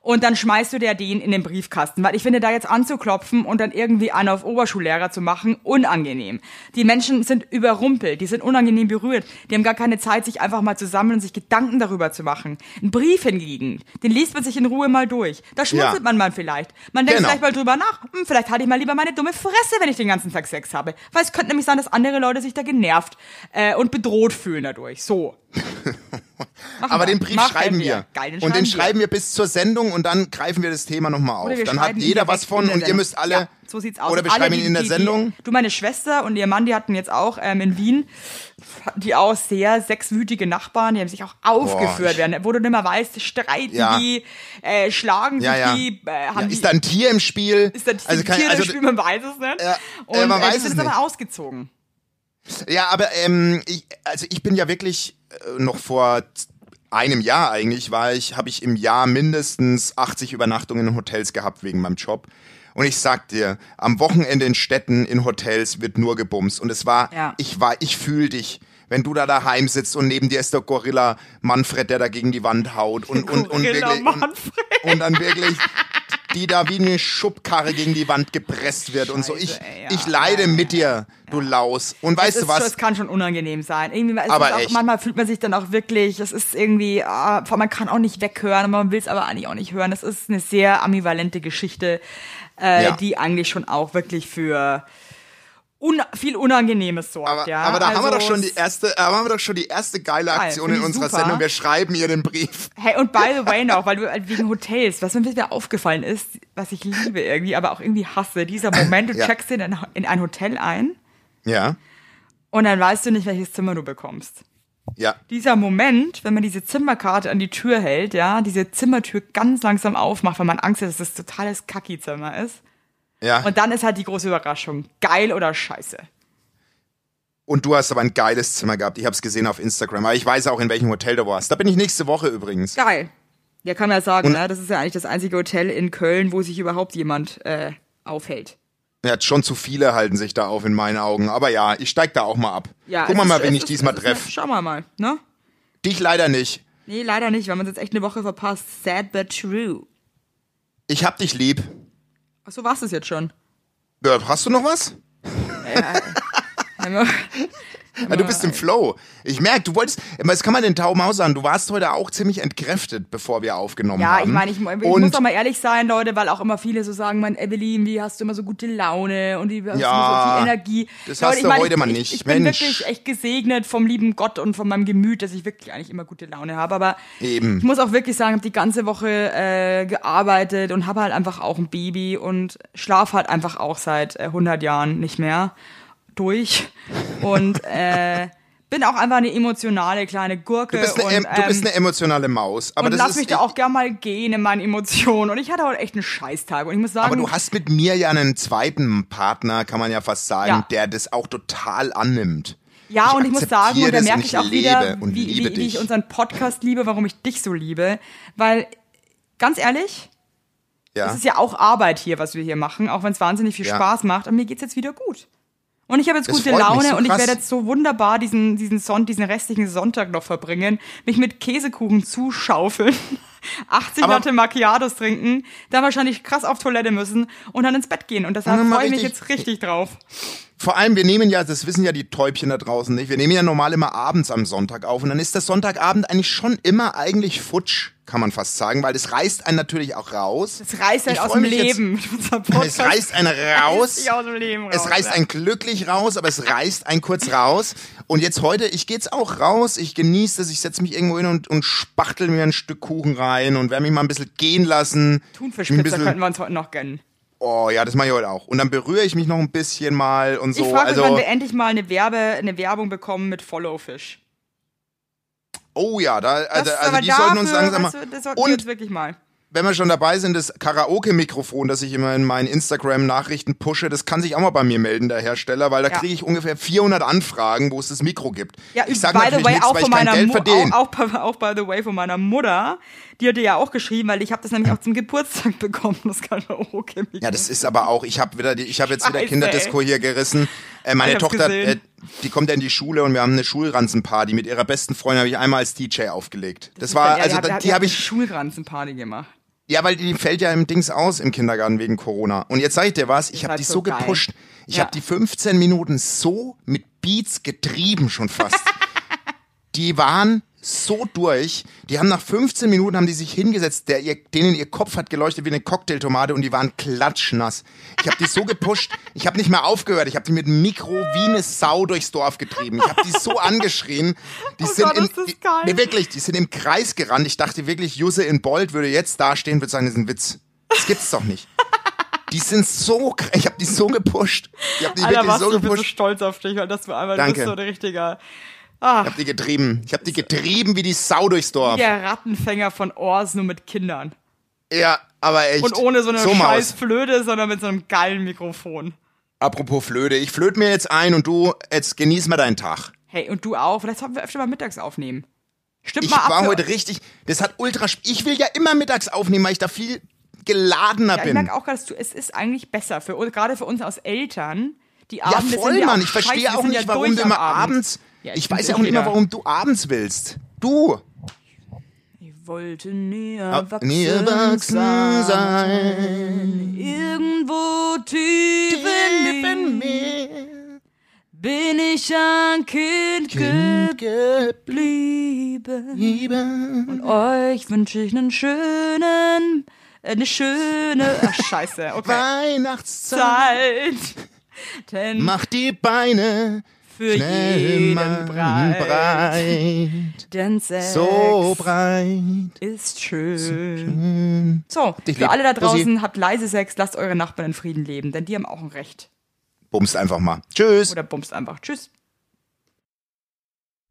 und dann schmeißt du dir den in den Briefkasten. Weil ich finde, da jetzt anzuklopfen und dann irgendwie einen auf Oberschullehrer zu machen, unangenehm. Die Menschen sind überrumpelt, die sind unangenehm berührt. Die haben gar keine Zeit, sich einfach mal zu sammeln und sich Gedanken darüber zu machen. Ein Brief hingegen, den liest man sich in Ruhe mal durch. Da schmunzelt Ja. man mal vielleicht. Man denkt Genau. vielleicht mal drüber nach. Hm, vielleicht hatte ich mal lieber meine dumme Fresse, wenn ich den ganzen Tag Sex habe. Weil es könnte nämlich sein, dass andere Leute sich da genervt äh, und bedroht fühlen dadurch. So. Machen Aber wir. den Brief Machen schreiben wir. Geil, den und den schreiben wir bis zur Sendung und dann greifen wir das Thema nochmal auf. Dann hat jeder was von und ihr müsst alle. Ja, so sieht's aus. Oder wir alle, schreiben ihn in der die, Sendung. Die, du, meine Schwester und ihr Mann, die hatten jetzt auch ähm, in Wien, die auch sehr sechswütige Nachbarn, die haben sich auch aufgeführt werden, wo du nicht mehr weißt, streiten Ja. die, äh, schlagen sich ja. die, äh, haben ist da ein Tier im Spiel? ist da ein also Tier also, im Spiel, man weiß es nicht. Ja, und äh, man äh, weiß es nicht. aber ausgezogen. Ja, aber ähm, ich, also ich bin ja wirklich äh, noch vor einem Jahr eigentlich war ich, habe ich im Jahr mindestens 80 Übernachtungen in Hotels gehabt wegen meinem Job. Und ich sag dir, am Wochenende in Städten, in Hotels wird nur gebumst. Und es war, Ja. ich war, ich fühl dich, wenn du da daheim sitzt und neben dir ist der Gorilla Manfred, der da gegen die Wand haut und und und wirklich und, und dann wirklich die da wie eine Schubkarre gegen die Wand gepresst wird und so. Ich, Scheiße, ey, ja. ich leide mit dir, du Laus. Und weißt du was? Es kann schon unangenehm sein. Irgendwie, Aber auch, manchmal fühlt man sich dann auch wirklich, es ist irgendwie, ah, man kann auch nicht weghören, man will es aber eigentlich auch nicht hören. Es ist eine sehr ambivalente Geschichte, äh, Ja. die eigentlich schon auch wirklich für un viel Unangenehmes sorgt. Aber, ja? aber da haben wir Also doch schon es- die erste, aber haben wir doch schon die erste geile Geil, Aktion in unserer super. Sendung. Wir schreiben ihr den Brief. Hey, und by the way noch, weil du halt wegen Hotels, was mir wieder aufgefallen ist, was ich liebe irgendwie, aber auch irgendwie hasse, dieser Moment, du Ja. checkst in ein, in ein Hotel ein Ja, und dann weißt du nicht, welches Zimmer du bekommst. ja. dieser Moment, wenn man diese Zimmerkarte an die Tür hält, ja, diese Zimmertür ganz langsam aufmacht, weil man Angst hat, dass das totales Kacki-Zimmer ist. Ja. Und dann ist halt die große Überraschung. Geil oder scheiße. Und du hast aber ein geiles Zimmer gehabt. Ich habe es gesehen auf Instagram. Aber ich weiß auch, in welchem Hotel du warst. Da bin ich nächste Woche übrigens. Geil. Ja, kann man ja sagen, ne? Das ist ja eigentlich das einzige Hotel in Köln, wo sich überhaupt jemand äh, aufhält. Ja, schon zu viele halten sich da auf in meinen Augen. Aber ja, ich steig da auch mal ab. Ja, es mal, ist- wen es ich ist- diesmal es treffe. Schauen wir mal, ne? Dich leider nicht. Nee, leider nicht. Wir haben uns jetzt echt eine Woche verpasst. Sad but true. Ich hab dich lieb. Ach, so war's es jetzt schon. Ja, hast du noch was? Ja, du bist im Flow. Ich merke, du wolltest, was kann man den Tauben auch sagen? Du warst heute auch ziemlich entkräftet, bevor wir aufgenommen Ja, haben. ich meine, ich, ich Und- muss doch mal ehrlich sein, Leute, weil auch immer viele so sagen, mein Evelyn, wie hast du immer so gute Laune und wie hast Ja, du immer so viel Energie. das Leute, hast ich du meine, heute ich, mal ich, nicht. Ich bin Mensch. wirklich echt gesegnet vom lieben Gott und von meinem Gemüt, dass ich wirklich eigentlich immer gute Laune habe. Aber Eben. ich muss auch wirklich sagen, ich habe die ganze Woche äh, gearbeitet und habe halt einfach auch ein Baby und schlaf halt einfach auch seit äh, 100 Jahren nicht mehr durch. Und äh, bin auch einfach eine emotionale kleine Gurke. Du bist, eine, und, em- du bist ähm, eine emotionale Maus. Aber und das lass ist, mich da auch gern mal gehen in meinen Emotionen. Und ich hatte heute echt einen Scheißtag. Und ich muss sagen, Aber du hast mit mir ja einen zweiten Partner, kann man ja fast sagen, Ja. der das auch total annimmt. ja, ich und ich muss sagen, und da merke ich auch wieder, wie, wie, wie ich unseren Podcast liebe, warum ich dich so liebe. Weil, ganz ehrlich, Ja. es ist ja auch Arbeit hier, was wir hier machen, auch wenn es wahnsinnig viel Ja. Spaß macht. Und mir geht's jetzt wieder gut. Und ich habe jetzt Das gute Laune so und ich werde jetzt so wunderbar diesen, diesen, Son diesen restlichen Sonntag noch verbringen, mich mit Käsekuchen zuschaufeln, 80 Aber- Latte Macchiatos trinken, dann wahrscheinlich krass auf Toilette müssen und dann ins Bett gehen. Und deshalb freue ich mich jetzt richtig drauf. Vor allem, wir nehmen ja, das wissen ja die Täubchen da draußen nicht, wir nehmen ja normal immer abends am Sonntag auf und dann ist der Sonntagabend eigentlich schon immer eigentlich futsch, kann man fast sagen, weil das reißt einen natürlich auch raus. Es reißt Ich aus dem jetzt- Leben. Podcast Es reißt einen raus. dich aus dem Leben raus. Es reißt einen glücklich raus, aber es reißt einen kurz raus. Und jetzt heute, ich gehe jetzt auch raus, ich genieße das, ich setze mich irgendwo hin und, und spachtel mir ein Stück Kuchen rein und werde mich mal ein bisschen gehen lassen. Thunfischpizza könnten wir uns heute noch gönnen. Oh ja, das mache ich heute auch. Und dann berühre ich mich noch ein bisschen mal und so. ich frage mich, wann also, wir endlich mal eine, Werbe, eine Werbung bekommen mit Followfish. oh ja, da, also, also die sollten uns dafür, langsam mal. du, Das sollten wir Und jetzt wirklich mal. wenn wir schon dabei sind, das Karaoke-Mikrofon, das ich immer in meinen Instagram-Nachrichten pushe, das kann sich auch mal bei mir melden, der Hersteller, weil da Ja. kriege ich ungefähr 400 Anfragen, wo es das Mikro gibt. Ja, ich sag by natürlich way, nichts, auch weil ich kein Geld verdiene. auch, auch, auch by the way von meiner Mutter. Die hatte ja auch geschrieben, weil ich habe das nämlich auch zum Geburtstag bekommen, das Karaoke-Mikrofon. Ja, das ist aber auch, ich habe wieder, die- ich habe jetzt wieder Scheiße, Kinderdisco hier gerissen. Äh, meine Tochter, äh, die kommt ja in die Schule und wir haben eine Schulranzenparty mit ihrer besten Freundin, habe ich einmal als DJ aufgelegt. Das war, ja, also die, da- hat, die habe ich, Schulranzenparty gemacht. ja, weil die fällt ja im Dings aus im Kindergarten wegen Corona. Und jetzt sag ich dir was, ich habe die so so gepusht. Ich Ja. habe die 15 Minuten so mit Beats getrieben schon fast. die waren so durch. Die haben nach 15 Minuten haben die sich hingesetzt, der, ihr, denen ihr Kopf hat geleuchtet wie eine Cocktailtomate und die waren klatschnass. Ich habe die so gepusht, ich habe nicht mehr aufgehört. Ich habe die mit dem Mikro wie eine Sau durchs Dorf getrieben. Ich habe die so angeschrien. Die Oh sind Gott, das die, geil. Nee, wirklich, die sind im Kreis gerannt. Ich dachte wirklich, Jusse in Bold würde jetzt dastehen, würde sagen, das ist ein Witz. Das gibt's doch nicht. Die sind so, ich habe die so gepusht. Ich habe die Alter, wirklich so ich bin so gepusht. stolz auf dich, weil das war einmal Danke. so ein richtiger, Ich habe die getrieben. Ich habe die getrieben wie die Sau durchs Dorf. der Rattenfänger von Ors, nur mit Kindern. Ja, aber echt. Und ohne so eine so, scheiß. Flöte, sondern mit so einem geilen Mikrofon. Apropos Flöte, ich flöte mir jetzt ein und du, jetzt genieß mal deinen Tag. Hey, und du auch? Vielleicht sollten wir öfter mal mittags aufnehmen. Stimmt Ich mal ab. war für- heute richtig, das hat ultra, ich will ja immer mittags aufnehmen, weil ich da viel geladener ja, ich bin. merke auch gerade, dass du- es ist eigentlich besser, für, uns- gerade für uns als Eltern. Die Ja, Abende voll, ja Mann. auch Ich verstehe wir auch nicht, warum am immer Abend. abends. Ja, ich ich weiß ja auch auch nicht wieder. warum du abends willst. Du. Ich wollte nie erwachsen, nie erwachsen sein. Irgendwo tief, in mir bin ich ein Kind, geblieben. Und euch wünsche ich einen schönen, äh, eine schöne, ach scheiße, okay. Weihnachtszeit. Zeit. Denn Mach die Beine für schnell jeden breit, breit. denn Sex So breit. ist schön. So, Dich für lieb. alle da Bussi. draußen, habt leise Sex, lasst eure Nachbarn in Frieden leben, denn die haben auch ein Recht. Bumst einfach mal. Tschüss. Oder bumst einfach. Tschüss.